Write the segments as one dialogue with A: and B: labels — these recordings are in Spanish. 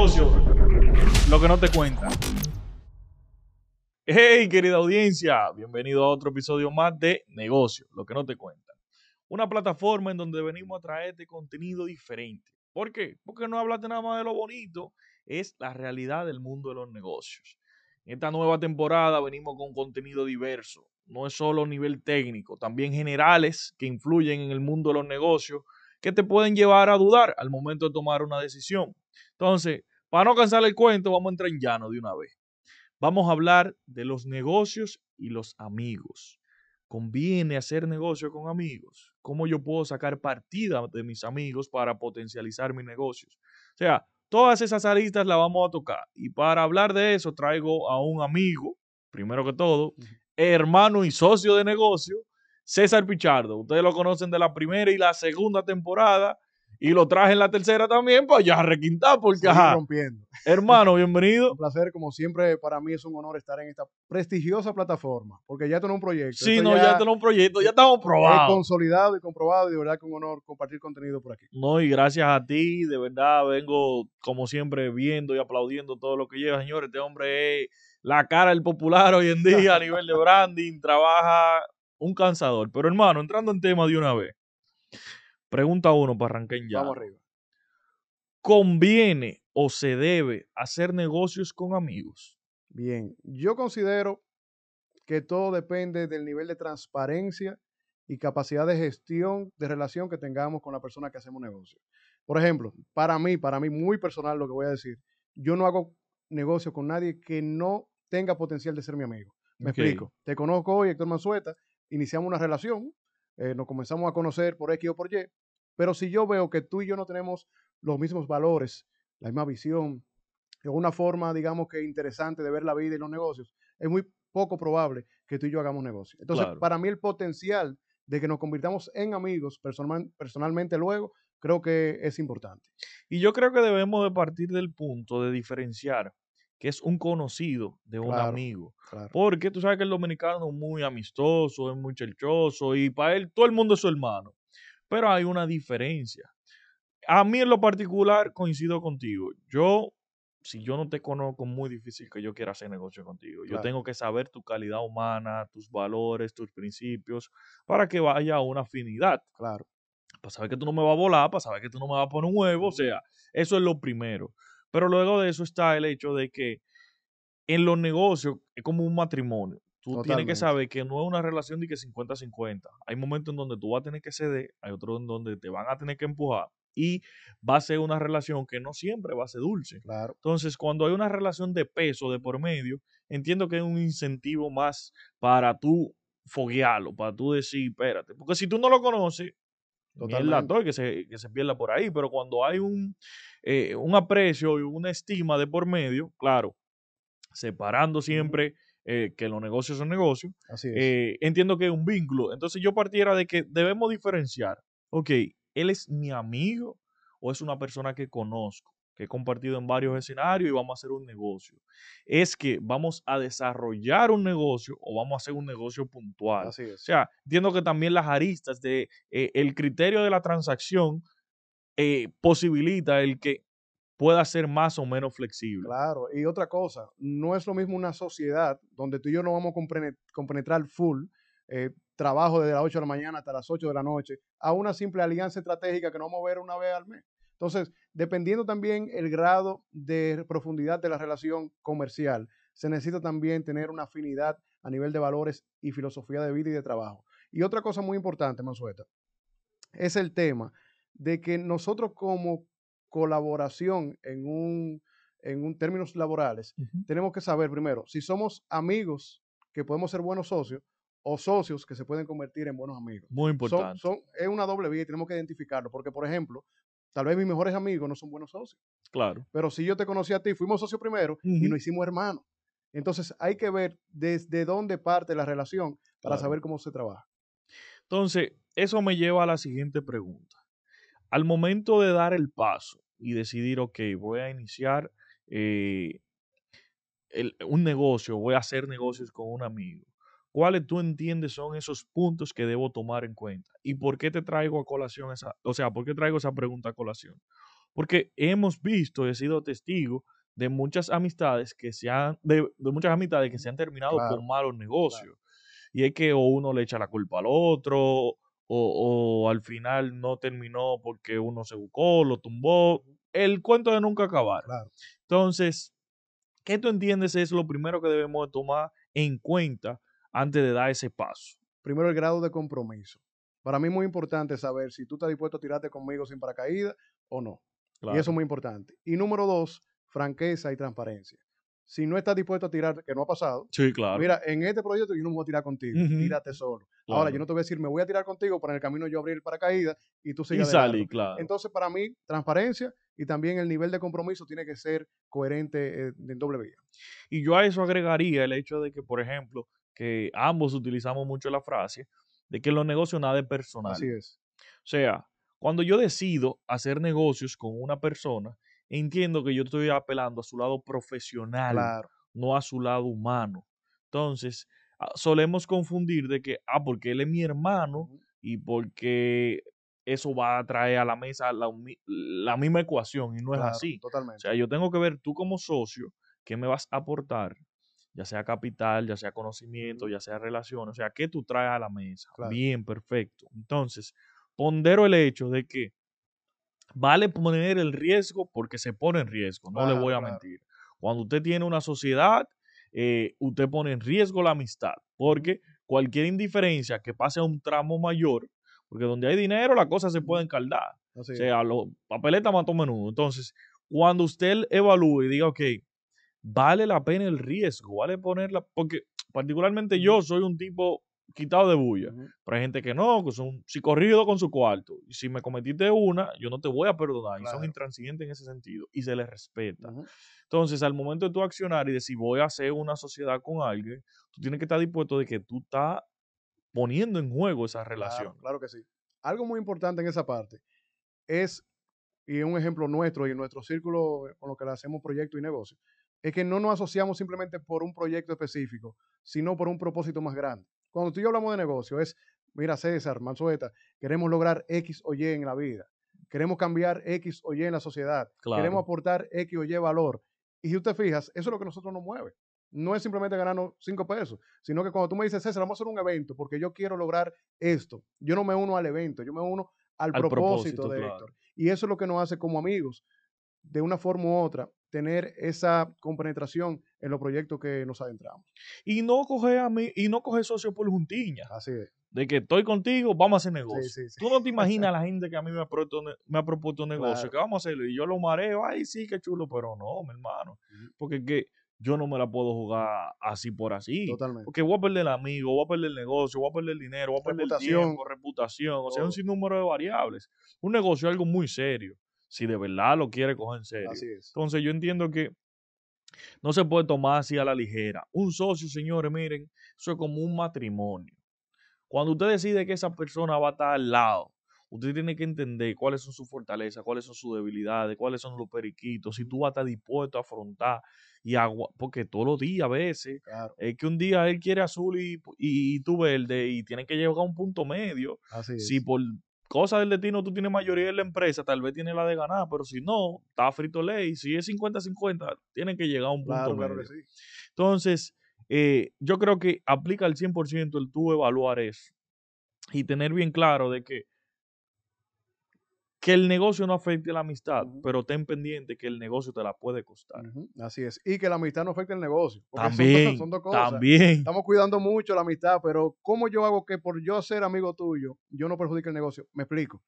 A: negocio, lo que no te cuentan. Hey, querida audiencia, bienvenido a otro episodio más de Negocio, lo que no te cuentan. Una plataforma en donde venimos a traerte contenido diferente. ¿Por qué? Porque no hablaste nada más de lo bonito, es la realidad del mundo de los negocios. En esta nueva temporada venimos con contenido diverso, no es solo nivel técnico, también generales que influyen en el mundo de los negocios que te pueden llevar a dudar al momento de tomar una decisión. Entonces, para no cansar el cuento, vamos a entrar en llano de una vez. Vamos a hablar de los negocios y los amigos. ¿Conviene hacer negocio con amigos? ¿Cómo yo puedo sacar partida de mis amigos para potencializar mis negocios? O sea, todas esas aristas las vamos a tocar. Y para hablar de eso, traigo a un amigo, primero que todo, hermano y socio de negocio, César Pichardo. Ustedes lo conocen de la primera y la segunda temporada. Y lo traje en la tercera también, pues ya requintar, porque ajá.
B: rompiendo.
A: Hermano, bienvenido.
B: Un placer, como siempre, para mí es un honor estar en esta prestigiosa plataforma, porque ya tengo un proyecto.
A: Sí,
B: Esto
A: no, ya tenemos un proyecto, ya estamos
B: es
A: probados.
B: consolidado y comprobado, y de verdad que un honor compartir contenido por aquí.
A: No, y gracias a ti, de verdad, vengo como siempre viendo y aplaudiendo todo lo que lleva, señores. Este hombre es la cara del popular hoy en día a nivel de branding, trabaja un cansador. Pero hermano, entrando en tema de una vez, pregunta uno para arrancar ya.
B: Vamos arriba.
A: ¿Conviene o se debe hacer negocios con amigos?
B: Bien, yo considero que todo depende del nivel de transparencia y capacidad de gestión de relación que tengamos con la persona que hacemos negocio. Por ejemplo, para mí, para mí muy personal lo que voy a decir, yo no hago negocio con nadie que no tenga potencial de ser mi amigo. Me explico. Te conozco hoy, Héctor Mansueta, iniciamos una relación, eh, nos comenzamos a conocer por X o por Y, pero si yo veo que tú y yo no tenemos los mismos valores, la misma visión, o una forma, digamos que interesante de ver la vida y los negocios, es muy poco probable que tú y yo hagamos negocio. Entonces,
A: Claro.
B: para mí el potencial de que nos convirtamos en amigos personal- personalmente luego, creo que es importante.
A: Y yo creo que debemos de partir del punto de diferenciar que es un conocido de un
B: Claro.
A: amigo.
B: Claro.
A: Porque tú sabes que el dominicano es muy amistoso, es muy chelchoso y para él todo el mundo es su hermano. Pero hay una diferencia. A mí en lo particular coincido contigo. Yo, si yo no te conozco, es muy difícil que yo quiera hacer negocio contigo. Yo tengo que saber tu calidad humana, tus valores, tus principios, para que vaya a una afinidad.
B: Claro.
A: Para saber que tú no me vas a volar, para saber que tú no me vas a poner un huevo. O sea, eso es lo primero. Pero luego de eso está el hecho de que en los negocios es como un matrimonio. Tú tienes que saber que no es una relación de que 50-50. Hay momentos en donde tú vas a tener que ceder, hay otros en donde te van a tener que empujar y va a ser una relación que no siempre va a ser dulce.
B: Claro.
A: Entonces, cuando hay una relación de peso de por medio, entiendo que es un incentivo más para tú foguearlo, para tú decir, espérate, porque si tú no lo conoces,
B: Totalmente.
A: todo, que se, que se pierda por ahí, pero cuando hay un, eh, un aprecio y una estima de por medio, claro, separando siempre eh, que los negocios son negocios,
B: Así es.
A: eh, entiendo que es un vínculo. Entonces yo partiera de que debemos diferenciar, ok, ¿él es mi amigo o es una persona que conozco, que he compartido en varios escenarios y vamos a hacer un negocio? ¿Es que vamos a desarrollar un negocio o vamos a hacer un negocio puntual?
B: Así
A: O
B: es.
A: sea, entiendo que también las aristas de eh, el criterio de la transacción eh, posibilita el que pueda ser más o menos flexible.
B: Claro, y otra cosa, no es lo mismo una sociedad donde tú y yo no vamos a compene- compenetrar full, eh, trabajo desde las 8 de la mañana hasta las 8 de la noche, a una simple alianza estratégica que nos vamos a ver una vez al mes. Entonces, dependiendo también el grado de profundidad de la relación comercial, se necesita también tener una afinidad a nivel de valores y filosofía de vida y de trabajo. Y otra cosa muy importante, Mansueta, es el tema de que nosotros como colaboración en un, en un términos laborales, tenemos que saber primero si somos amigos que podemos ser buenos socios o socios que se pueden convertir en buenos amigos.
A: Muy
B: Son,
A: importante.
B: son, es una doble vía y tenemos que identificarlo, porque por ejemplo, tal vez mis mejores amigos no son buenos socios,
A: claro.
B: pero si yo te conocí a ti, fuimos socios primero y nos hicimos hermanos. Entonces hay que ver desde dónde parte la relación para
A: Claro.
B: saber cómo se trabaja.
A: Entonces, eso me lleva a la siguiente pregunta. Al momento de dar el paso y decidir, ok, voy a iniciar eh, el- un negocio, voy a hacer negocios con un amigo, ¿cuáles tú entiendes son esos puntos que debo tomar en cuenta? ¿Y por qué te traigo a colación esa, o sea, por qué traigo esa pregunta a colación? Porque hemos visto, he sido testigo de muchas amistades que se han, de, de muchas amistades que se han terminado
B: Claro,
A: con malos negocios. Y es que o uno le echa la culpa al otro, o, o al final no terminó porque uno se buscó, lo tumbó. El cuento de nunca acabar.
B: Claro.
A: Entonces, ¿qué tú entiendes es lo primero que debemos de tomar en cuenta antes de dar ese paso?
B: Primero, el grado de compromiso. Para mí es muy importante saber si tú estás dispuesto a tirarte conmigo sin paracaídas o no. Y eso es muy importante. Y número dos, franqueza y transparencia. Si no estás dispuesto a tirar, que no ha pasado,
A: Sí, claro.
B: mira, en este proyecto yo no me voy a tirar contigo,
A: Ujú.
B: tírate solo. Ahora, yo no te voy a decir, me voy a tirar contigo, pero en el camino yo abrir el paracaídas y tú
A: y
B: sigas largo.
A: salí, claro.
B: Entonces, para mí, transparencia y también el nivel de compromiso tiene que ser coherente eh, en doble vía.
A: Y yo a eso agregaría el hecho de que, por ejemplo, que ambos utilizamos mucho la frase de que los negocios nada es personal.
B: Así es.
A: O sea, cuando yo decido hacer negocios con una persona, entiendo que yo estoy apelando a su lado profesional,
B: Claro.
A: no a su lado humano. Entonces, ah, solemos confundir de que, ah, porque él es mi hermano y porque eso va a traer a la mesa la, la misma ecuación y no es así. O
B: Totalmente.
A: sea, yo tengo que ver tú como socio, qué me vas a aportar, ya sea capital, ya sea conocimiento, ya sea relaciones, o sea, qué tú traes a la mesa.
B: Claro.
A: Bien, perfecto. Entonces, pondero el hecho de que vale poner el riesgo porque se pone en riesgo, no le voy a
B: claro.
A: mentir. Cuando usted tiene una sociedad, eh, usted pone en riesgo la amistad, porque cualquier indiferencia que pase a un tramo mayor, porque donde hay dinero las cosas se pueden caldar. O sea, los papeletas mató menudo. Entonces, cuando usted evalúe y diga, ok, vale la pena el riesgo, vale ponerla, porque particularmente yo soy un tipo quitado de bulla, pero hay gente que no, que son psicorridos con su cuarto. Y si me cometiste una, yo no te voy a perdonar. Y son intransigentes en ese sentido. Y se les respeta. Entonces, al momento de tú accionar y decir voy a hacer una sociedad con alguien, tú tienes que estar dispuesto de que tú estás poniendo en juego esa relación.
B: Claro, claro que sí. Algo muy importante en esa parte es, y es un ejemplo nuestro y en nuestro círculo con lo que le hacemos proyectos y negocios, es que no nos asociamos simplemente por un proyecto específico, sino por un propósito más grande. Cuando tú y yo hablamos de negocio, es, mira César, Manzueta, queremos lograr X o Y en la vida, queremos cambiar X o Y en la sociedad,
A: Claro.
B: queremos aportar X o Y valor. Y si usted fijas, eso es lo que nosotros nos mueve. No es simplemente ganarnos cinco pesos, sino que cuando tú me dices, César, vamos a hacer un evento porque yo quiero lograr esto, yo no me uno al evento, yo me uno al,
A: Al
B: propósito,
A: propósito,
B: de
A: claro.
B: Héctor. Y eso es lo que nos hace como amigos, de una forma u otra, tener esa compenetración en los proyectos que nos adentramos.
A: Y no coge a mí, y no coge socio por juntiña.
B: Así es.
A: De que estoy contigo, vamos a hacer negocio.
B: sí, sí.
A: Tú no te imaginas a la gente que a mí me ha propuesto, me ha propuesto un negocio,
B: Claro.
A: que vamos a hacerlo. Y yo lo mareo, ay, sí, qué chulo, pero no, mi hermano.
B: Ujú.
A: Porque es que yo no me la puedo jugar así por así.
B: Totalmente.
A: Porque voy a perder el amigo, voy a perder el negocio, voy a perder el dinero, voy a perder
B: Reputación.
A: el tiempo, reputación. O sea, un
B: Todo.
A: sinnúmero de variables. Un negocio es algo muy serio. Si de verdad lo quiere coger en serio.
B: Así es.
A: Entonces yo entiendo que no se puede tomar así a la ligera. Un socio, señores, miren, eso es como un matrimonio. Cuando usted decide que esa persona va a estar al lado, usted tiene que entender cuáles son sus fortalezas, cuáles son sus debilidades, cuáles son los periquitos, si tú vas a estar dispuesto a afrontar y agua, porque todos los días a veces
B: Claro.
A: es que un día él quiere azul y, y, y tú verde y tienen que llegar a un punto medio.
B: Así es.
A: Si por cosa del destino tú tienes mayoría en la empresa, tal vez tiene la de ganar, pero si no, está frito ley. Si es 50-50, tienen que llegar a un punto
B: claro,
A: medio.
B: claro que sí.
A: Entonces, eh, yo creo que aplica al 100% el tú evaluar eso y tener bien claro de que, que el negocio no afecte la amistad, pero ten pendiente que el negocio te la puede costar.
B: Así es. Y que la amistad no afecte el negocio. son
A: También,
B: son dos cosas.
A: también.
B: Estamos cuidando mucho la amistad, pero ¿cómo yo hago que por yo ser amigo tuyo, yo no perjudique el negocio? Me explico.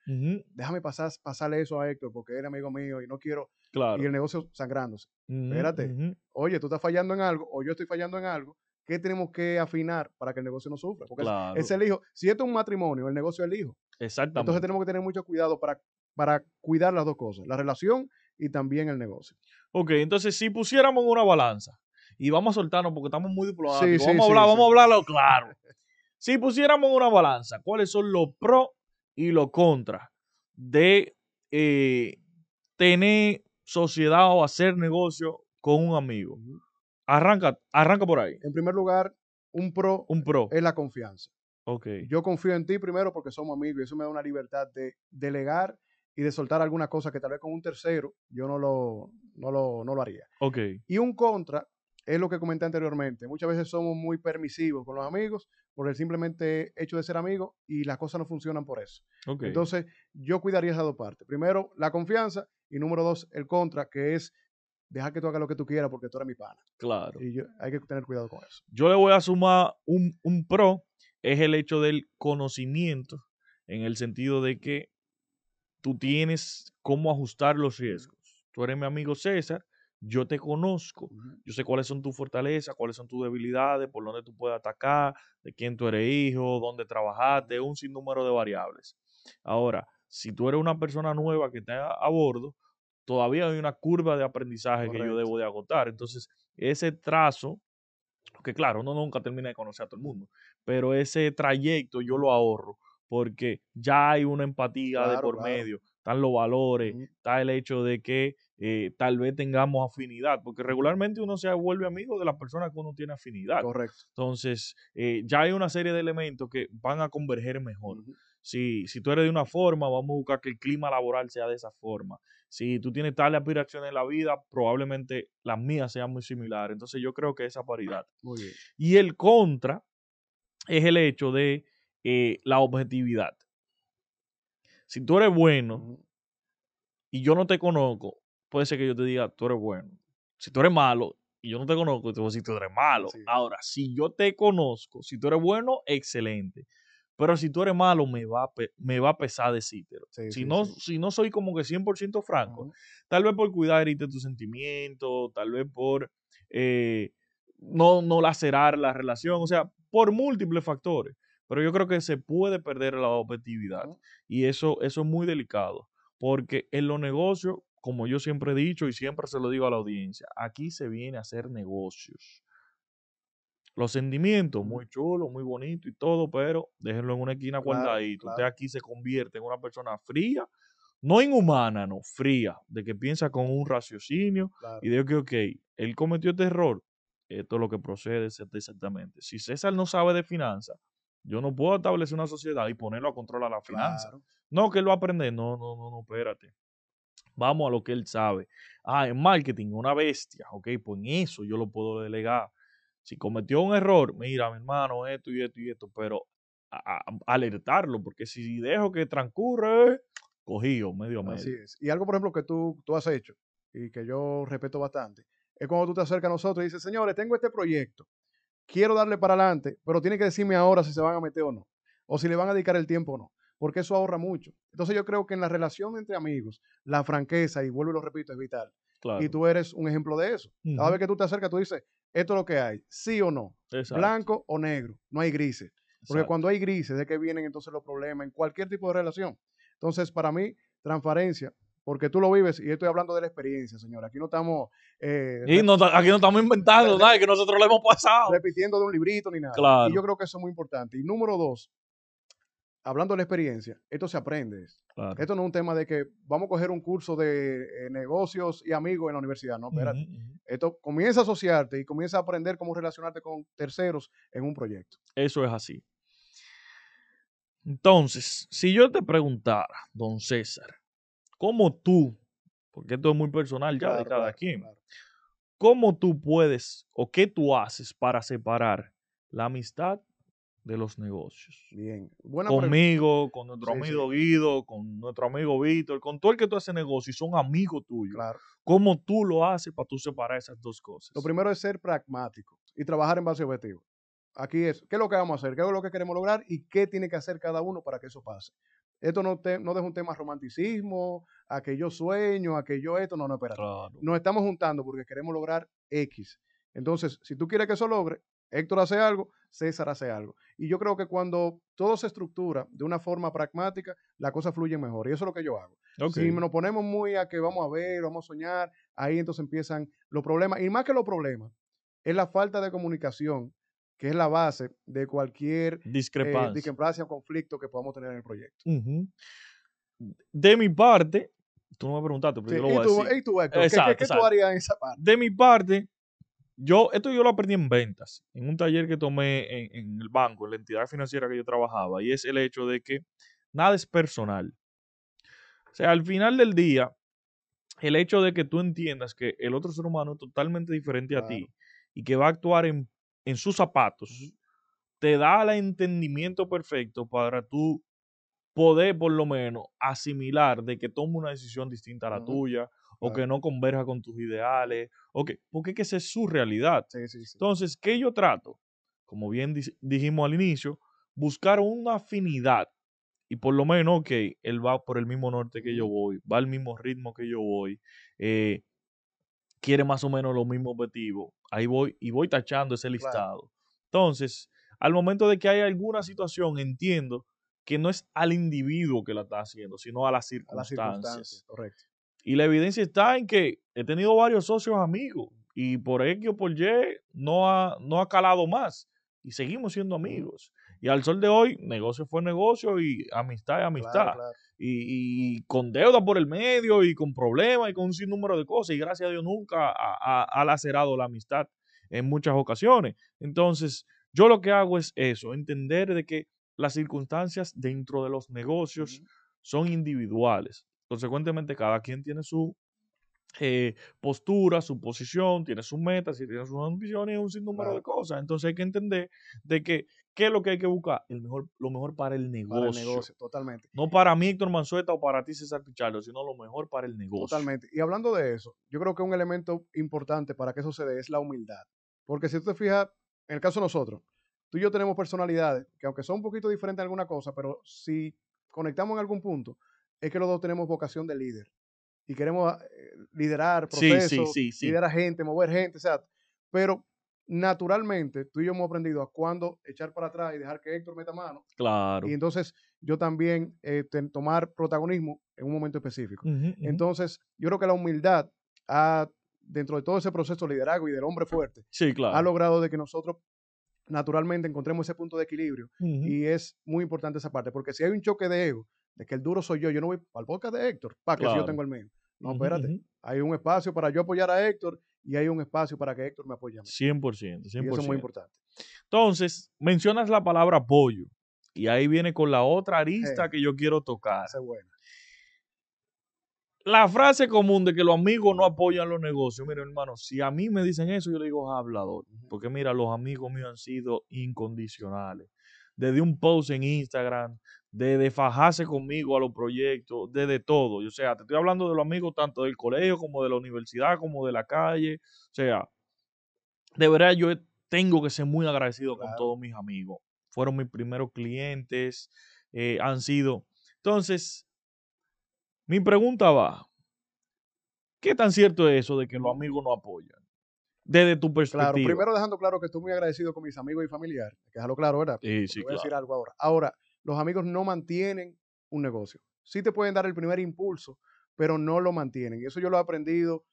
B: Déjame pasar, pasarle eso a Héctor porque él es amigo mío y no quiero.
A: claro.
B: Y el negocio sangrándose. Espérate. Oye, tú estás fallando en algo o yo estoy fallando en algo. ¿Qué tenemos que afinar para que el negocio no sufra? Porque es- es el hijo. Si esto es un matrimonio, el negocio es el hijo.
A: Exactamente.
B: Entonces tenemos que tener mucho cuidado para, para cuidar las dos cosas, la relación y también el negocio.
A: Ok, entonces si pusiéramos una balanza, y vamos a soltarnos porque estamos muy diplomáticos,
B: Sí, sí,
A: vamos a
B: sí,
A: hablar,
B: sí.
A: vamos a hablarlo claro. Si pusiéramos una balanza, ¿cuáles son los pros y los contras de eh, tener sociedad o hacer negocio con un amigo? Arranca, arranca por ahí.
B: En primer lugar, un pro
A: Un pro.
B: es la confianza.
A: Ok.
B: Yo confío en ti primero porque somos amigos y eso me da una libertad de delegar y de soltar alguna cosa que tal vez con un tercero yo no lo, no lo, no lo haría.
A: Ok.
B: Y un contra es lo que comenté anteriormente. Muchas veces somos muy permisivos con los amigos por el simplemente hecho de ser amigos y las cosas no funcionan por eso.
A: ok.
B: Entonces, yo cuidaría esas dos partes. Primero, la confianza y número dos, el contra, que es dejar que tú hagas lo que tú quieras porque tú eres mi pana.
A: claro.
B: Y yo- hay que tener cuidado con eso.
A: Yo le voy a sumar un, un pro, es el hecho del conocimiento, en el sentido de que tú tienes cómo ajustar los riesgos. Tú eres mi amigo César, yo te conozco, yo sé cuáles son tus fortalezas, cuáles son tus debilidades, por dónde tú puedes atacar, de quién tú eres hijo, dónde trabajaste, un sinnúmero de variables. Ahora, si tú eres una persona nueva que está a bordo, todavía hay una curva de aprendizaje que yo debo de agotar. Entonces, ese trazo, que claro, uno nunca termina de conocer a todo el mundo, pero ese trayecto yo lo ahorro porque ya hay una empatía de por
B: claro.
A: medio, están los valores, está el hecho de que eh, tal vez tengamos afinidad, porque regularmente uno se vuelve amigo de las personas que uno tiene afinidad.
B: Correcto.
A: Entonces, eh, ya hay una serie de elementos que van a converger mejor. Si, si tú eres de una forma, vamos a buscar que el clima laboral sea de esa forma. Si tú tienes tales aspiraciones en la vida, probablemente las mías sean muy similares. Entonces yo creo que esa paridad.
B: Muy bien.
A: Y el contra es el hecho de eh, la objetividad. Si tú eres bueno y yo no te conozco, puede ser que yo te diga, tú eres bueno. Si tú eres malo y yo no te conozco, te voy a decir, tú eres malo. Ahora, si yo te conozco, si tú eres bueno, excelente. Pero si tú eres malo, me va a, me va a pesar decírtelo.
B: Sí,
A: si,
B: sí,
A: no, si no soy como que 100% franco, tal vez por cuidar herirte tus sentimientos, tal vez por eh, no, no lacerar la relación, o sea, por múltiples factores. Pero yo creo que se puede perder la objetividad y eso, eso es muy delicado, porque en los negocios, como yo siempre he dicho y siempre se lo digo a la audiencia, aquí se viene a hacer negocios. Los sentimientos, muy chulo, muy bonito y todo, pero déjenlo en una esquina
B: Claro,
A: guardadito. Usted aquí se convierte en una persona fría, no inhumana, no, fría, de que piensa con un raciocinio
B: Claro.
A: y de que, ok, él cometió este error, esto es lo que procede exa- exactamente. Si César no sabe de finanzas, yo no puedo establecer una sociedad y ponerlo a controlar la finanza.
B: Claro.
A: No, que él va a aprender. No, no, no, no, espérate. Vamos a lo que él sabe. Ah, en marketing, una bestia. Ok, pues en eso yo lo puedo delegar. Si cometió un error, mira, mi hermano, esto y esto y esto, pero a- a- alertarlo, porque si dejo que transcurre, cogido, medio a medio.
B: Así es. Y algo, por ejemplo, que tú, tú has hecho y que yo respeto bastante, es cuando tú te acercas a nosotros y dices, señores, tengo este proyecto, quiero darle para adelante, pero tienen que decirme ahora si se van a meter o no, o si le van a dedicar el tiempo o no, porque eso ahorra mucho. Entonces yo creo que en la relación entre amigos, la franqueza, y vuelvo y lo repito, es vital.
A: Claro.
B: Y tú eres un ejemplo de eso. Cada vez que tú te acercas, tú dices, esto es lo que hay, sí o no,
A: Exacto,
B: blanco o negro, no hay grises. Porque
A: exacto.
B: cuando hay grises, de que vienen entonces los problemas en cualquier tipo de relación. Entonces, para mí, transparencia, porque tú lo vives, y estoy hablando de la experiencia, señor. Aquí no estamos eh,
A: Y no aquí no estamos inventando nada, que nosotros lo hemos pasado.
B: repitiendo de un librito ni nada.
A: Claro.
B: Y yo creo que eso es muy importante. Y número dos, hablando de la experiencia, esto se aprende.
A: Claro.
B: Esto no es un tema de que vamos a coger un curso de eh, negocios y amigos en la universidad. No, espérate. Esto comienza a asociarte y comienza a aprender cómo relacionarte con terceros en un proyecto.
A: Eso es así. Entonces, si yo te preguntara, don César, ¿cómo tú, porque esto es muy personal ya de
B: Claro,
A: cada
B: claro,
A: quien,
B: claro.
A: cómo tú puedes o qué tú haces para separar la amistad de los negocios?
B: Bien. Buena pregunta.
A: Conmigo, con nuestro
B: Sí,
A: amigo Guido, con nuestro amigo Víctor, con todo el que tú haces negocio y son amigos tuyos.
B: Claro.
A: ¿Cómo tú lo haces para tú separar esas dos cosas?
B: Lo primero es ser pragmático y trabajar en base a objetivos. Aquí es, ¿qué es lo que vamos a hacer? ¿Qué es lo que queremos lograr? ¿Y qué tiene que hacer cada uno para que eso pase? Esto no, te, no deja un tema romanticismo, a que yo sueño, a que yo esto, no, no, espérate.
A: Claro.
B: Nos estamos juntando porque queremos lograr X. Entonces, si tú quieres que eso logre, Héctor hace algo, César hace algo. Y yo creo que cuando todo se estructura de una forma pragmática, la cosa fluye mejor. Y eso es lo que yo hago. Si nos ponemos muy a que vamos a ver, vamos a soñar, ahí entonces empiezan los problemas. Y más que los problemas, es la falta de comunicación, que es la base de cualquier eh,
A: Discrepancia.
B: discrepancia o conflicto que podamos tener en el proyecto.
A: De mi parte, tú no me preguntaste, pero
B: Sí,
A: yo lo
B: ¿Y,
A: voy a decir.
B: y tú, Héctor? ¿Qué-
A: Exacto,
B: ¿Qué, qué, tú harías en esa parte?
A: De mi parte, yo, esto yo lo aprendí en ventas, en un taller que tomé en, en el banco, en la entidad financiera que yo trabajaba, y es el hecho de que nada es personal. O sea, al final del día, el hecho de que tú entiendas que el otro ser humano es totalmente diferente a ti y que va a actuar en, en sus zapatos, te da el entendimiento perfecto para tú poder por lo menos asimilar de que tome una decisión distinta a la tuya o que no converja con tus ideales, o que, porque es que esa es su realidad. Entonces, ¿qué yo trato? Como bien dijimos al inicio, buscar una afinidad y por lo menos, que él va por el mismo norte que yo voy, va al mismo ritmo que yo voy, eh, quiere más o menos los mismos objetivos, ahí voy y voy tachando ese listado. Entonces, al momento de que hay alguna situación, entiendo que no es al individuo que la está haciendo, sino a las circunstancias. correcto. Y la evidencia está en que he tenido varios socios amigos y por X o por Y no ha, no ha calado más y seguimos siendo amigos. Y al sol de hoy, negocio fue negocio y amistad es amistad. Y, con deuda por el medio y con problemas y con un sinnúmero de cosas. Y gracias a Dios nunca ha, ha lacerado la amistad en muchas ocasiones. Entonces, yo lo que hago es eso, entender de que las circunstancias dentro de los negocios son individuales. Consecuentemente, cada quien tiene su eh, postura, su posición, tiene sus metas y tiene sus ambiciones y un sinnúmero de cosas. Entonces hay que entender de que qué es lo que hay que buscar, el mejor, lo mejor para el negocio. Para el negocio,
B: totalmente.
A: No para mí, Héctor Manzueta, o para ti, César Pichardo, sino lo mejor para el negocio.
B: Totalmente. Y hablando de eso, yo creo que un elemento importante para que eso se dé es la humildad. Porque si tú te fijas, en el caso de nosotros, tú y yo tenemos personalidades que aunque son un poquito diferentes en alguna cosa, pero si conectamos en algún punto, es que los dos tenemos vocación de líder y queremos eh, liderar procesos, liderar gente, mover gente, o sea, pero naturalmente tú y yo hemos aprendido a cuándo echar para atrás y dejar que Héctor meta mano.
A: Claro.
B: Y entonces yo también eh, tomar protagonismo en un momento específico. Entonces, yo creo que la humildad ha, dentro de todo ese proceso de liderazgo y del hombre fuerte, ha logrado de que nosotros naturalmente encontremos ese punto de equilibrio. Y es muy importante esa parte, porque si hay un choque de ego, de que el duro soy yo, yo no voy al podcast de Héctor, para que si yo tengo el mío. No, espérate. Hay un espacio para yo apoyar a Héctor y hay un espacio para que Héctor me apoye a mí.
A: 100%, 100%.
B: Y eso es muy importante.
A: Entonces, mencionas la palabra apoyo y ahí viene con la otra arista que yo quiero tocar.
B: Esa es buena.
A: La frase común de que los amigos no apoyan los negocios. Mira, hermano, si a mí me dicen eso, yo le digo hablador. Porque mira, los amigos míos han sido incondicionales. Desde un post en Instagram, de, fajarse conmigo a los proyectos, desde todo. O sea, te estoy hablando de los amigos tanto del colegio como de la universidad, como de la calle. O sea, de verdad yo tengo que ser muy agradecido con todos mis amigos. Fueron mis primeros clientes, eh, han sido. Entonces, mi pregunta va, ¿qué tan cierto es eso de que los amigos no apoyan? Desde tu perspectiva.
B: Claro, primero dejando claro que estoy muy agradecido con mis amigos y familiares. Que dejarlo claro, ¿verdad?
A: Sí, sí,
B: voy a decir algo ahora. Ahora, los amigos no mantienen un negocio. Sí te pueden dar el primer impulso, pero no lo mantienen. Y eso yo lo he aprendido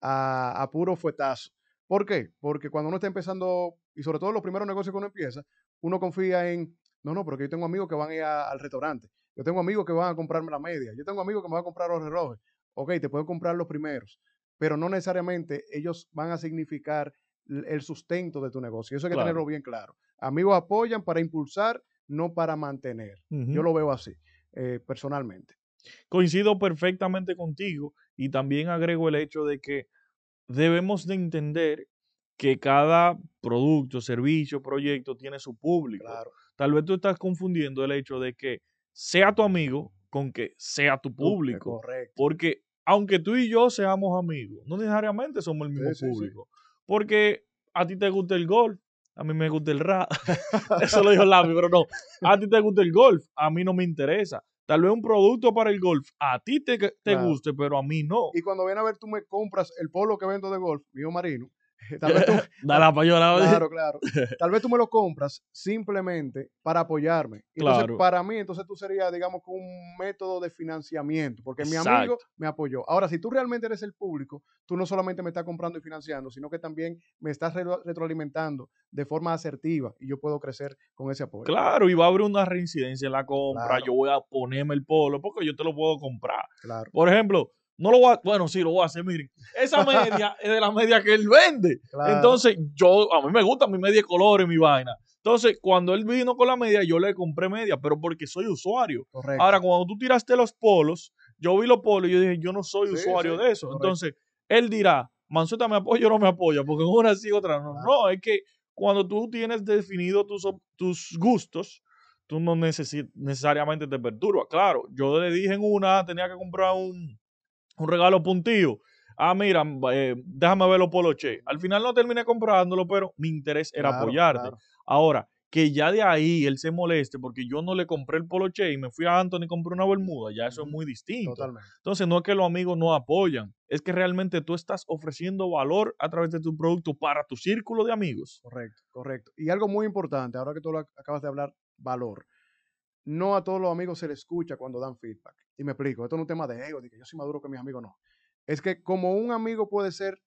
B: a, puro fuetazo. ¿Por qué? Porque cuando uno está empezando, y sobre todo los primeros negocios que uno empieza, uno confía en, no, no, porque yo tengo amigos que van a ir al restaurante. Yo tengo amigos que van a comprarme la media. Yo tengo amigos que me van a comprar los relojes. Ok, te pueden comprar los primeros, pero no necesariamente ellos van a significar el sustento de tu negocio. Eso hay que tenerlo bien claro. Amigos apoyan para impulsar no para mantener. Yo lo veo así, eh, personalmente.
A: Coincido perfectamente contigo y también agrego el hecho de que debemos de entender que cada producto, servicio, proyecto tiene su público. Tal vez tú estás confundiendo el hecho de que sea tu amigo con que sea tu público. Porque aunque tú y yo seamos amigos, no necesariamente somos el mismo público. Porque a ti te gusta el golf, a mí me gusta el rap. Eso lo dijo Lami, pero no. A ti te gusta el golf, a mí no me interesa. Tal vez un producto para el golf a ti te, te guste, pero a mí no.
B: Y cuando viene a ver, tú me compras el polo que vendo de golf, mío marino, Tal vez tú,
A: claro,
B: claro. Tal vez tú me lo compras simplemente para apoyarme. Entonces, para mí, entonces tú serías, digamos, un método de financiamiento, porque mi amigo me apoyó. Ahora, si tú realmente eres el público, tú no solamente me estás comprando y financiando, sino que también me estás retroalimentando de forma asertiva y yo puedo crecer con ese apoyo.
A: Claro, y va a haber una reincidencia en la compra. Yo voy a ponerme el polo porque yo te lo puedo comprar.
B: Claro.
A: Por ejemplo, no lo voy a, bueno, sí, lo voy a hacer, miren. Esa media es de la media que él vende. Entonces, yo, a mí me gusta mi media de color y mi vaina. Entonces, cuando él vino con la media, yo le compré media, pero porque soy usuario. Ahora, cuando tú tiraste los polos, yo vi los polos y yo dije, yo no soy
B: Sí,
A: usuario
B: sí,
A: de eso.
B: correcto.
A: Entonces, él dirá, Manzueta me apoya o no me apoya, porque una sí, otra no.
B: Claro.
A: No, es que cuando tú tienes definido tus, tus gustos, tú no necesariamente te perturba. Claro, yo le dije en una, tenía que comprar un, un regalo puntillo. Ah, mira, eh, déjame ver los poloche. Al final no terminé comprándolo, pero mi interés era
B: Claro,
A: apoyarte.
B: claro.
A: Ahora, que ya de ahí él se moleste porque yo no le compré el poloche y me fui a Anthony y compré una bermuda, ya eso es muy distinto.
B: Totalmente.
A: Entonces, no es que los amigos no apoyan, es que realmente tú estás ofreciendo valor a través de tu producto para tu círculo de amigos.
B: Correcto, correcto. Y algo muy importante, ahora que tú lo ac- acabas de hablar, valor. No a todos los amigos se les escucha cuando dan feedback. Y me explico, esto no es un tema de ego, de que yo soy maduro que mis amigos no. Es que como un amigo puede ser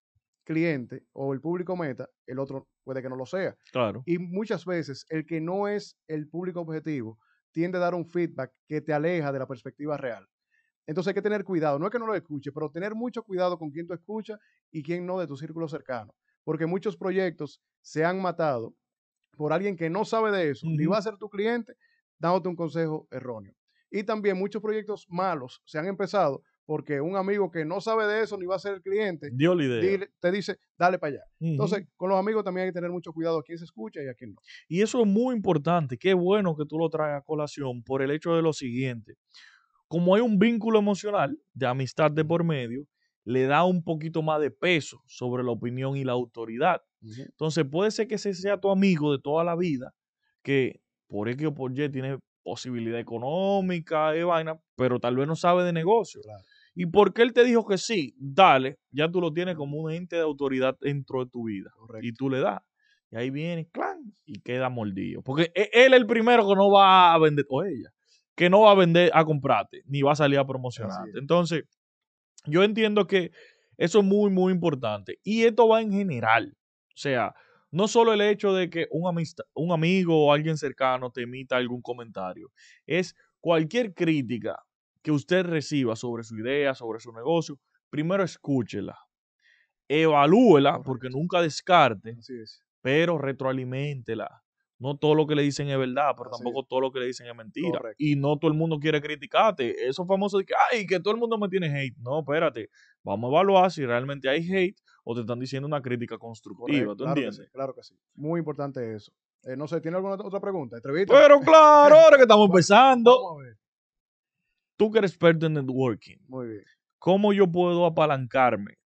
B: cliente o el público meta, el otro puede que no lo sea.
A: Claro.
B: Y muchas veces el que no es el público objetivo tiende a dar un feedback que te aleja de la perspectiva real. Entonces hay que tener cuidado, no es que no lo escuche, pero tener mucho cuidado con quién tú escuchas y quién no de tu círculo cercano. Porque muchos proyectos se han matado por alguien que no sabe de eso, ni va a ser tu cliente, dándote un consejo erróneo. Y también muchos proyectos malos se han empezado porque un amigo que no sabe de eso ni va a ser el cliente,
A: Dio la idea.
B: te dice, dale para allá. Entonces, con los amigos también hay que tener mucho cuidado a quién se escucha y a quién no.
A: Y eso es muy importante. Qué bueno que tú lo traes a colación por el hecho de lo siguiente. Como hay un vínculo emocional de amistad de por medio, le da un poquito más de peso sobre la opinión y la autoridad. Entonces puede ser que ese sea tu amigo de toda la vida, que por X o por Y tiene posibilidad económica y vaina, pero tal vez no sabe de negocio.
B: Claro.
A: Y porque él te dijo que sí, dale, ya tú lo tienes como un ente de autoridad dentro de tu vida.
B: Correcto.
A: Y tú le das. Y ahí viene, clan, y queda mordido. Porque e- él es el primero que no va a vender, o ella, que no va a vender a comprarte, ni va a salir a promocionarte.
B: es.
A: Entonces, yo entiendo que eso es muy, muy importante. Y esto va en general. O sea, no solo el hecho de que un, un amigo o alguien cercano te emita algún comentario, es cualquier crítica que usted reciba sobre su idea, sobre su negocio, primero escúchela, evalúela, porque nunca descarte, pero retroaliméntela. No todo lo que le dicen es verdad, pero
B: Así
A: tampoco todo lo que le dicen es mentira.
B: Correcto.
A: Y no todo el mundo quiere criticarte. Eso famoso de que, ay, que todo el mundo me tiene hate. No, espérate. Vamos a evaluar si realmente hay hate o te están diciendo una crítica constructiva.
B: Correcto,
A: ¿Tú
B: claro que
A: entiendes?
B: sí, claro que sí. Muy importante eso. Eh, no sé, ¿tiene alguna otra pregunta? ¿Entrevista?
A: Pero claro, ahora que estamos empezando,
B: Vamos a ver.
A: tú que eres experto en networking,
B: Muy bien.
A: ¿cómo yo puedo apalancarme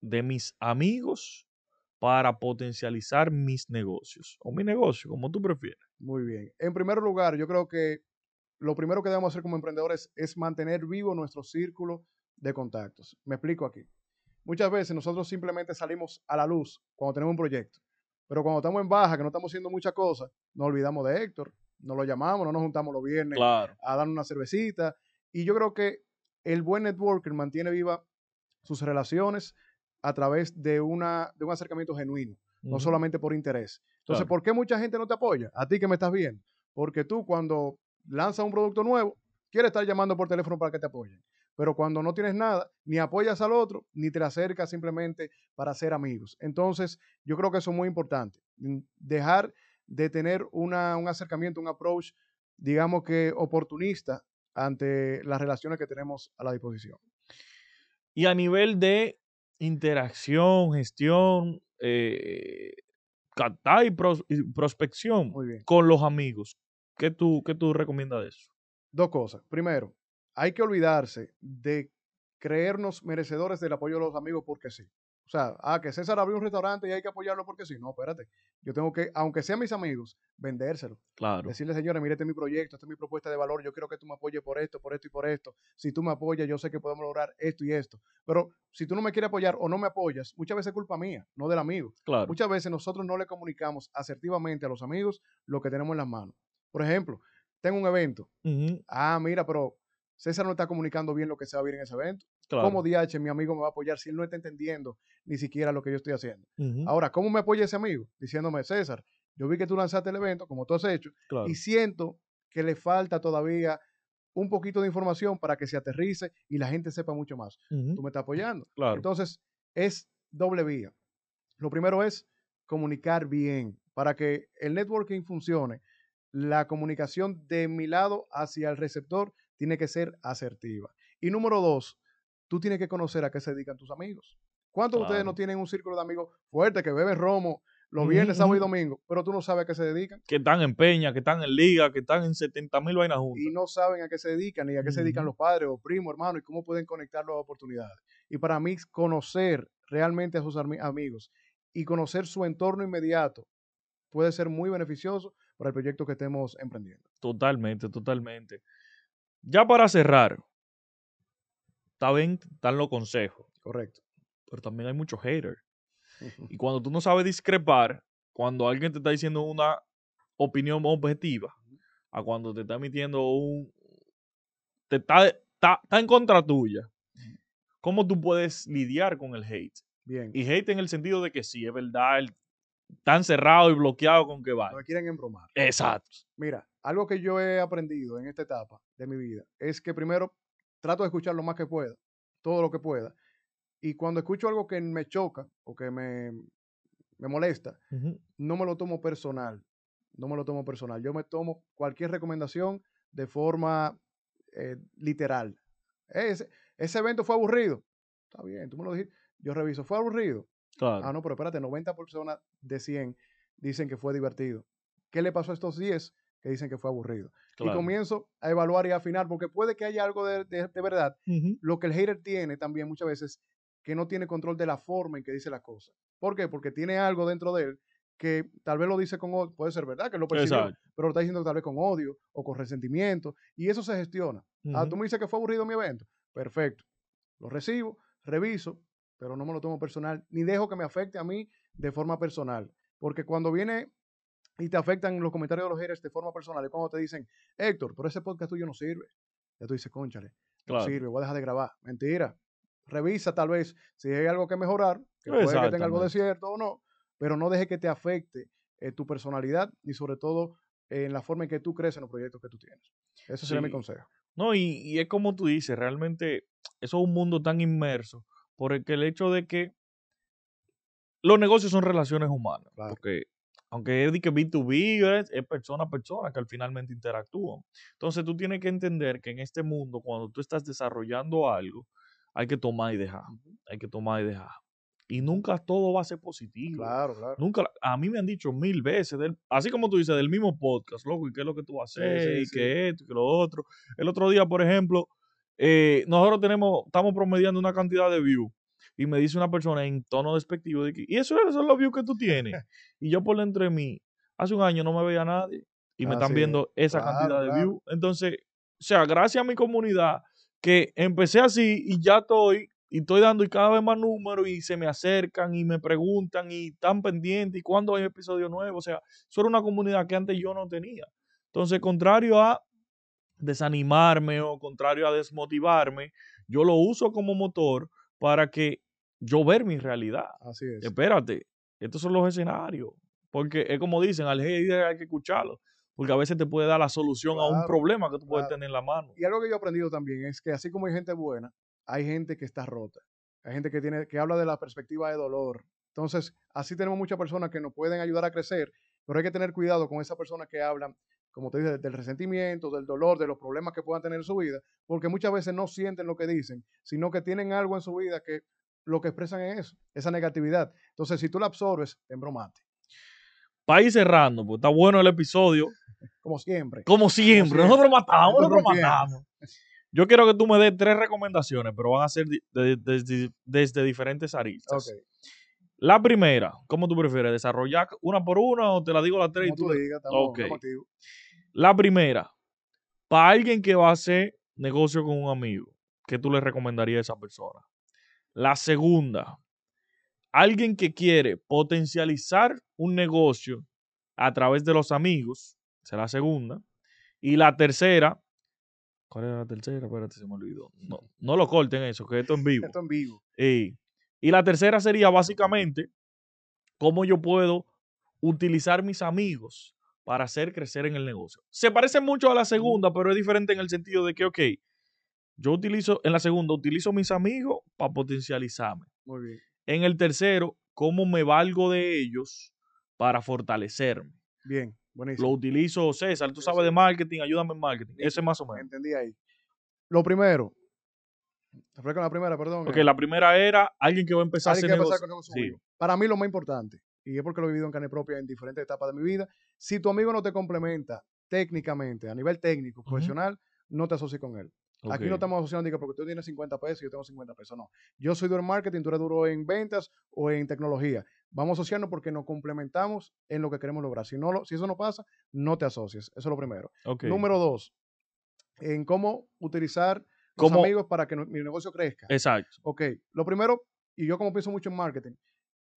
A: de mis amigos para potencializar mis negocios? O mi negocio, como tú prefieres.
B: Muy bien. En primer lugar, yo creo que lo primero que debemos hacer como emprendedores es mantener vivo nuestro círculo de contactos. Me explico aquí. Muchas veces nosotros simplemente salimos a la luz cuando tenemos un proyecto, pero cuando estamos en baja, que no estamos haciendo muchas cosas, nos olvidamos de Héctor, no lo llamamos, no nos juntamos los viernes
A: Claro.
B: a dar una cervecita. Y yo creo que el buen networker mantiene viva sus relaciones a través de, una, de un acercamiento genuino, no solamente por interés. Entonces,
A: Claro.
B: ¿por qué mucha gente no te apoya? A ti que me estás viendo. Porque tú cuando lanzas un producto nuevo, quieres estar llamando por teléfono para que te apoyen. Pero cuando no tienes nada, ni apoyas al otro, ni te acercas simplemente para ser amigos. Entonces, yo creo que eso es muy importante. mm, Dejar de tener una- un acercamiento, un approach, digamos que oportunista ante las relaciones que tenemos a la disposición.
A: Y a nivel de interacción, gestión, eh, y, pros- y prospección
B: Muy bien.
A: con los amigos, ¿qué tú, qué tú recomiendas de eso?
B: Dos cosas. Primero, hay que olvidarse de creernos merecedores del apoyo de los amigos porque sí. O sea, ah, que César abrió un restaurante y hay que apoyarlo porque sí. No, espérate. Yo tengo que, aunque sean mis amigos, vendérselo.
A: Claro.
B: Decirle, señores, mire, este es mi proyecto, esta es mi propuesta de valor, yo quiero que tú me apoyes por esto, por esto y por esto. Si tú me apoyas, yo sé que podemos lograr esto y esto. Pero si tú no me quieres apoyar o no me apoyas, muchas veces es culpa mía, no del amigo.
A: Claro.
B: Muchas veces nosotros no le comunicamos asertivamente a los amigos lo que tenemos en las manos. Por ejemplo, tengo un evento. Ah, mira, pero César no está comunicando bien lo que se va a ver en ese evento.
A: Claro.
B: ¿Cómo DH mi amigo me va a apoyar si él no está entendiendo ni siquiera lo que yo estoy haciendo? Ahora, ¿cómo me apoya ese amigo? Diciéndome, César, yo vi que tú lanzaste el evento, como tú has hecho,
A: claro.
B: y siento que le falta todavía un poquito de información para que se aterrice y la gente sepa mucho más. Tú me estás apoyando.
A: claro.
B: Entonces, es doble vía. Lo primero es comunicar bien. Para que el networking funcione, la comunicación de mi lado hacia el receptor tiene que ser asertiva. Y número dos, tú tienes que conocer a qué se dedican tus amigos. ¿Cuántos de ustedes no tienen un círculo de amigos fuerte que beben romo los viernes, sábado y domingo, pero tú no sabes a qué se dedican?
A: Que están en peña, que están en liga, que están en 70 mil vainas juntas.
B: y no saben a qué se dedican, ni a qué se dedican los padres o primos, hermanos, y cómo pueden conectar las oportunidades. Y para mí, conocer realmente a sus ami- amigos y conocer su entorno inmediato puede ser muy beneficioso para el proyecto que estemos emprendiendo.
A: Totalmente, totalmente. Ya para cerrar, está bien, están los consejos,
B: Correcto.
A: pero también hay muchos haters. Y cuando tú no sabes discrepar, cuando alguien te está diciendo una opinión objetiva, a cuando te está emitiendo un... te está, está, está en contra tuya, ¿cómo tú puedes lidiar con el hate?
B: Bien.
A: Y hate en el sentido de que sí, es verdad, el- tan cerrado y bloqueado con que va.
B: No me quieren embromar.
A: Exacto.
B: Mira, algo que yo he aprendido en esta etapa de mi vida es que primero trato de escuchar lo más que pueda, todo lo que pueda. Y cuando escucho algo que me choca o que me, me molesta, no me lo tomo personal. No me lo tomo personal. Yo me tomo cualquier recomendación de forma eh, literal. Ese, ese evento fue aburrido. Está bien, tú me lo dijiste. Yo reviso, ¿fue aburrido?
A: Claro.
B: Ah, no, pero espérate, 90 personas de 100 dicen que fue divertido. ¿Qué le pasó a estos 10 que dicen que fue aburrido? Y comienzo a evaluar y a afinar, porque puede que haya algo de, de- de verdad. Lo que el hater tiene también muchas veces, que no tiene control de la forma en que dice las cosas. ¿Por qué? Porque tiene algo dentro de él que tal vez lo dice con odio, puede ser verdad que lo percibió,
A: Exacto.
B: pero lo está diciendo tal vez con odio o con resentimiento, y eso se gestiona. Ah, tú me dices que fue aburrido mi evento. Perfecto. Lo recibo, reviso, pero no me lo tomo personal, ni dejo que me afecte a mí de forma personal. Porque cuando viene y te afectan los comentarios de los haters de forma personal, es cuando te dicen, Héctor, pero ese podcast tuyo no sirve. Ya tú dices, conchale, no sirve, voy a dejar de grabar. Mentira. Revisa tal vez si hay algo que mejorar, que puede que tenga algo de cierto o no, pero no deje que te afecte eh, tu personalidad ni sobre todo eh, en la forma en que tú crees en los proyectos que tú tienes. Ese sería mi consejo.
A: No, y, y es como tú dices, realmente eso es un mundo tan inmerso por el que el hecho de que los negocios son relaciones humanas.
B: Claro.
A: Porque aunque es de que B2B, es, es persona a persona que al finalmente interactúan. Entonces tú tienes que entender que en este mundo, cuando tú estás desarrollando algo, hay que tomar y dejar. Hay que tomar y dejar. Y nunca todo va a ser positivo.
B: Claro, claro.
A: Nunca, a mí me han dicho mil veces, del- así como tú dices, del mismo podcast, loco, y qué es lo que tú vas a
B: Sí,
A: hacer,
B: sí,
A: y
B: sí.
A: que esto, y que lo otro. El otro día, por ejemplo, eh, nosotros tenemos, estamos promediando una cantidad de views, y me dice una persona en tono despectivo, de que, y eso esos son los views que tú tienes. y yo por dentro de mí, hace un año no me veía nadie, y me están
B: Así es.
A: viendo esa
B: Claro,
A: cantidad de
B: claro.
A: views. Entonces, o sea, gracias a mi comunidad, que empecé así y ya estoy, y estoy dando y cada vez más números y se me acercan y me preguntan y están pendientes y cuándo hay episodio nuevo. O sea, eso era una comunidad que antes yo no tenía. Entonces, contrario a desanimarme o contrario a desmotivarme, yo lo uso como motor para que yo ver mi realidad.
B: Así es.
A: Espérate, estos son los escenarios. Porque es como dicen, al hater hay que escucharlo. Porque a veces te puede dar la solución a un problema que tú puedes tener en la mano.
B: Y algo que yo he aprendido también es que así como hay gente buena, hay gente que está rota. Hay gente que tiene que habla de la perspectiva de dolor. Entonces, así tenemos muchas personas que nos pueden ayudar a crecer, pero hay que tener cuidado con esas personas que hablan, como te dije, del resentimiento, del dolor, de los problemas que puedan tener en su vida, porque muchas veces no sienten lo que dicen, sino que tienen algo en su vida que lo que expresan es eso, esa negatividad. Entonces, si tú la absorbes, te embromate,
A: Para ir cerrando, pues está bueno el episodio.
B: como siempre.
A: Como siempre,
B: siempre.
A: nosotros matamos,
B: Nosotros
A: nosotros
B: rompiendo.
A: matamos. Yo quiero que tú me des tres recomendaciones, pero van a ser de- desde, desde diferentes aristas.
B: Ok,
A: La primera, ¿cómo tú prefieres? ¿Desarrollar una por una o te la digo las tres? y
B: como
A: tú
B: tú
A: le-
B: digas, estamos,
A: Ok.
B: estamos activos.
A: La primera, para alguien que va a hacer negocio con un amigo, ¿qué tú le recomendarías a esa persona? La segunda, alguien que quiere potencializar un negocio a través de los amigos, esa es la segunda. Y la tercera, ¿cuál era la tercera? Espérate, se me olvidó. No, no lo corten eso, que esto es en vivo.
B: Esto en vivo.
A: Ey. Y la tercera sería básicamente cómo yo puedo utilizar mis amigos para hacer crecer en el negocio. Se parece mucho a la segunda, pero es diferente en el sentido de que, ok, yo utilizo, en la segunda, utilizo mis amigos para potencializarme.
B: Muy bien.
A: En el tercero, cómo me valgo de ellos para fortalecerme.
B: Bien, buenísimo.
A: Lo utilizo, César, tú sabes de marketing, ayúdame en marketing. Ese más o
B: Me
A: menos.
B: entendí ahí. Lo primero, la primera, perdón.
A: Porque la primera era alguien que va a empezar a hacer negocio.
B: negocio
A: Sí.
B: Para mí lo más importante, y es porque lo he vivido en carne propia en diferentes etapas de mi vida, si tu amigo no te complementa técnicamente, a nivel técnico, profesional, no te asocies con él. Aquí no estamos asociando porque tú tienes 50 pesos y yo tengo 50 pesos. No. Yo soy duro en marketing, tú eres duro en ventas o en tecnología. Vamos a asociarnos porque nos complementamos en lo que queremos lograr. Si, no lo- si eso no pasa, no te asocies. Eso es lo primero. Número dos, en cómo utilizar los
A: ¿Cómo-
B: amigos para que no- mi negocio crezca.
A: Exacto.
B: Ok, lo primero, y yo como pienso mucho en marketing,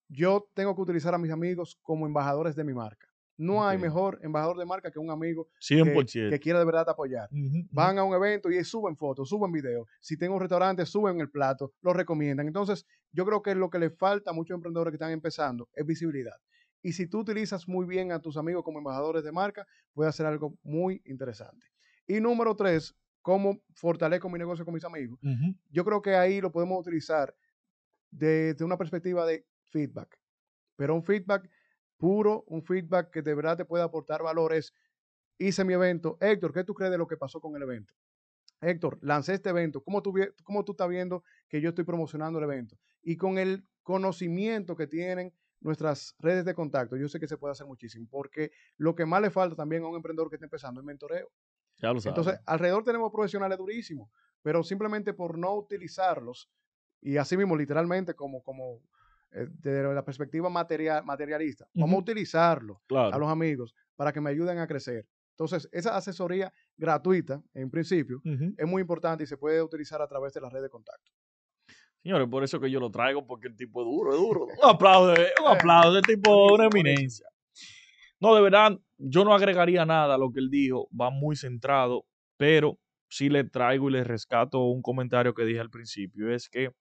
B: yo tengo que utilizar a mis amigos como embajadores de mi marca. No hay mejor embajador de marca que un amigo que,
A: 100%.
B: que quiera de verdad apoyar. Van a un evento y suben fotos, suben videos. Si tengo un restaurante, suben el plato, lo recomiendan. Entonces, yo creo que lo que le falta a muchos emprendedores que están empezando es visibilidad. Y si tú utilizas muy bien a tus amigos como embajadores de marca, puede hacer algo muy interesante. Y número tres, cómo fortalezco mi negocio con mis amigos yo creo que ahí lo podemos utilizar desde una perspectiva de feedback, pero un feedback puro, un feedback que de verdad te puede aportar valores. Hice mi evento. Héctor, ¿qué tú crees de lo que pasó con el evento? Héctor, lancé este evento. ¿Cómo tú, cómo tú estás viendo que yo estoy promocionando el evento? Y con el conocimiento que tienen nuestras redes de contacto, yo sé que se puede hacer muchísimo, porque lo que más le falta también a un emprendedor que está empezando es mentoreo.
A: Ya lo.
B: Entonces, alrededor tenemos profesionales durísimos, pero simplemente por no utilizarlos, y así mismo, literalmente, como, como eh, desde la perspectiva material, materialista, vamos a utilizarlos a los amigos para que me ayuden a crecer. Entonces, esa asesoría gratuita, en principio, es muy importante y se puede utilizar a través de la red de contacto.
A: Señores, por eso que yo lo traigo, porque el tipo es duro, es duro. Un aplauso, eh, un aplauso. El tipo es una eminencia. No, de verdad, yo no agregaría nada a lo que él dijo. Va muy centrado, pero sí le traigo y le rescato un comentario que dije al principio. Es que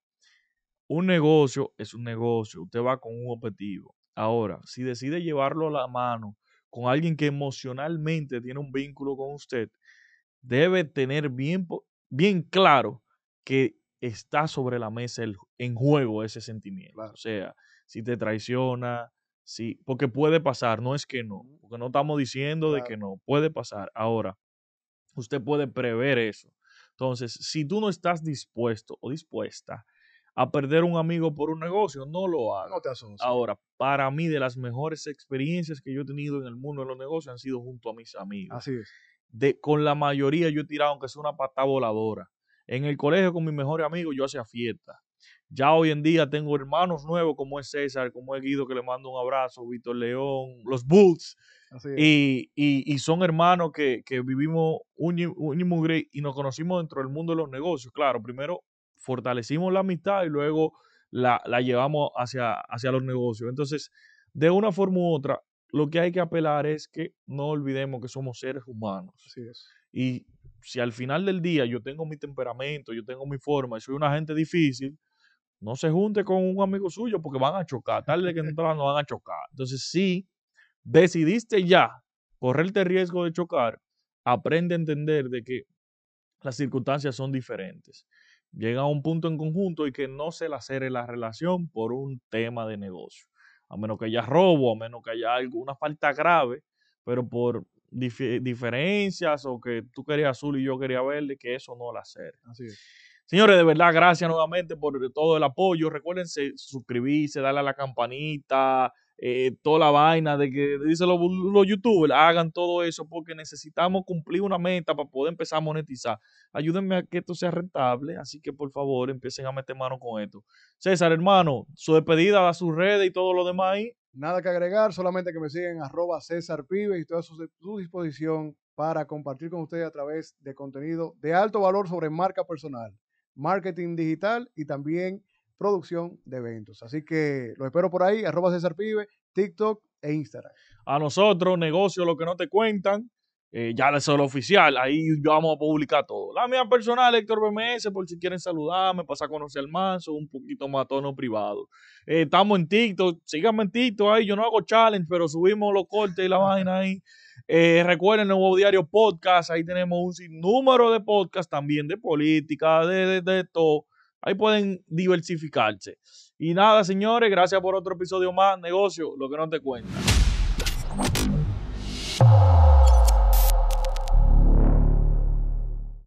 A: un negocio es un negocio. Usted va con un objetivo. Ahora, si decide llevarlo a la mano con alguien que emocionalmente tiene un vínculo con usted, debe tener bien, bien claro que está sobre la mesa el- en juego ese sentimiento.
B: Claro.
A: O sea, si te traiciona, si, porque puede pasar, no es que no, porque no estamos diciendo de que no, puede pasar. Ahora, usted puede prever eso. Entonces, si tú no estás dispuesto o dispuesta a perder un amigo por un negocio, no lo hagas.
B: No te asocies.
A: Ahora, para mí, de las mejores experiencias que yo he tenido en el mundo de los negocios han sido junto a mis amigos
B: Así es.
A: de, con la mayoría yo he tirado, aunque sea una patada voladora. En el colegio con mis mejores amigos yo hacía fiesta. Ya hoy en día tengo hermanos nuevos como es César, como es Guido, que le mando un abrazo, Víctor León, los Bulls. Y, y- y son hermanos que, que vivimos un, un y nos conocimos dentro del mundo de los negocios. Claro, primero fortalecimos la amistad y luego la, la llevamos hacia, hacia los negocios. Entonces, de una forma u otra, lo que hay que apelar es que no olvidemos que somos seres humanos.
B: Así es.
A: Y si al final del día yo tengo mi temperamento, yo tengo mi forma y soy una gente difícil, no se junte con un amigo suyo porque van a chocar. Tarde que temprano van a chocar. Entonces, si decidiste ya correrte riesgo de chocar, aprende a entender de que las circunstancias son diferentes. Llega a un punto en conjunto y que no se lacere la relación por un tema de negocio. A menos que haya robo, a menos que haya alguna falta grave, pero por dif- diferencias o que tú querías azul y yo quería verde, que eso no la hacer.
B: Así es.
A: Señores, de verdad, gracias nuevamente por todo el apoyo. Recuérdense suscribirse, darle a la campanita, eh, toda la vaina de que dicen los, youtubers, hagan todo eso porque necesitamos cumplir una meta para poder empezar a monetizar. Ayúdenme a que esto sea rentable, así que por favor empiecen a meter mano con esto. César, hermano, su despedida a sus redes y todo lo demás ahí.
B: Nada que agregar, solamente que me siguen arroba César Pibe y estoy a su disposición para compartir con ustedes a través de contenido de alto valor sobre marca personal, marketing digital y también producción de eventos. Así que lo espero por ahí, arroba César Pibe, TikTok e Instagram.
A: A nosotros, negocio, lo que no te cuentan. eh, ya es lo oficial, ahí vamos a publicar todo. La mía personal, Héctor BMS, por si quieren saludarme, pasar a conocer al manso, un poquito más tono privado. Eh, estamos en TikTok, síganme en TikTok ahí, yo no hago challenge, pero subimos los cortes y la vaina ahí. Eh, recuerden nuevo diario podcast, ahí tenemos un sinnúmero de podcasts también de política, de, de, de todo. Ahí pueden diversificarse. Y nada, señores, gracias por otro episodio más. Negocio, lo que no te cuentan.